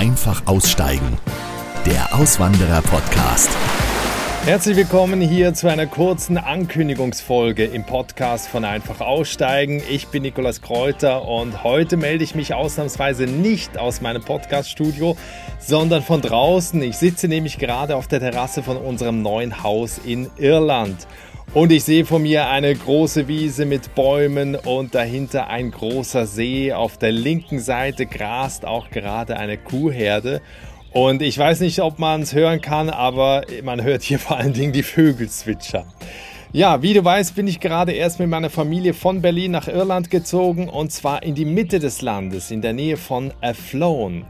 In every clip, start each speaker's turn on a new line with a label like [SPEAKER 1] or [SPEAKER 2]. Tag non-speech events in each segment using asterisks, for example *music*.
[SPEAKER 1] Einfach aussteigen. Der Auswanderer-Podcast.
[SPEAKER 2] Herzlich willkommen hier zu einer kurzen Ankündigungsfolge im Podcast von Einfach Aussteigen. Ich bin Nikolas Kräuter und heute melde ich mich ausnahmsweise nicht aus meinem Podcast-Studio, sondern von draußen. Ich sitze nämlich gerade auf der Terrasse von unserem neuen Haus in Irland. Und ich sehe vor mir eine große Wiese mit Bäumen und dahinter ein großer See. Auf der linken Seite grast auch gerade eine Kuhherde. Und ich weiß nicht, ob man es hören kann, aber man hört hier *laughs* vor allen Dingen die Vögel zwitschern. Ja, wie du weißt, bin ich gerade erst mit meiner Familie von Berlin nach Irland gezogen und zwar in die Mitte des Landes, in der Nähe von Athlone.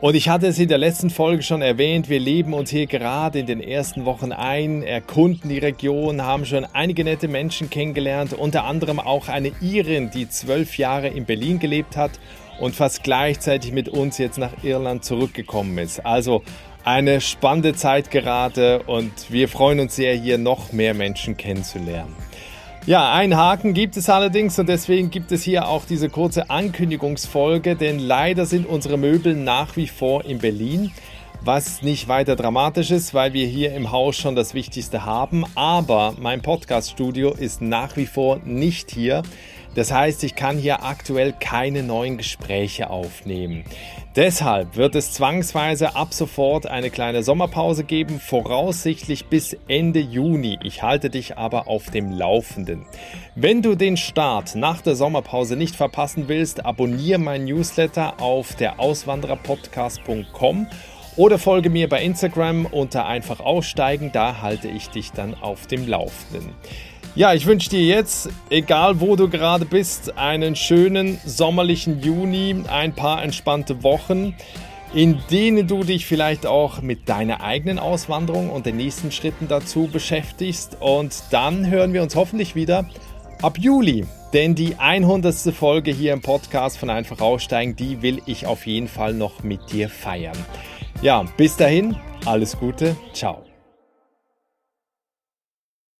[SPEAKER 2] Und ich hatte es in der letzten Folge schon erwähnt, wir leben uns hier gerade in den ersten Wochen ein, erkunden die Region, haben schon einige nette Menschen kennengelernt, unter anderem auch eine Irin, die zwölf Jahre in Berlin gelebt hat und fast gleichzeitig mit uns jetzt nach Irland zurückgekommen ist. Also eine spannende Zeit gerade und wir freuen uns sehr, hier noch mehr Menschen kennenzulernen. Ja, ein Haken gibt es allerdings und deswegen gibt es hier auch diese kurze Ankündigungsfolge, denn leider sind unsere Möbel nach wie vor in Berlin, was nicht weiter dramatisch ist, weil wir hier im Haus schon das Wichtigste haben, aber mein Podcaststudio ist nach wie vor nicht hier. Das heißt, ich kann hier aktuell keine neuen Gespräche aufnehmen. Deshalb wird es zwangsweise ab sofort eine kleine Sommerpause geben, voraussichtlich bis Ende Juni. Ich halte dich aber auf dem Laufenden. Wenn du den Start nach der Sommerpause nicht verpassen willst, abonniere mein Newsletter auf der Auswandererpodcast.com oder folge mir bei Instagram unter einfach aussteigen, da halte ich dich dann auf dem Laufenden. Ja, ich wünsche dir jetzt, egal wo du gerade bist, einen schönen sommerlichen Juni, ein paar entspannte Wochen, in denen du dich vielleicht auch mit deiner eigenen Auswanderung und den nächsten Schritten dazu beschäftigst. Und dann hören wir uns hoffentlich wieder ab Juli. Denn die 100. Folge hier im Podcast von Einfach Aussteigen, die will ich auf jeden Fall noch mit dir feiern. Ja, bis dahin, alles Gute, ciao.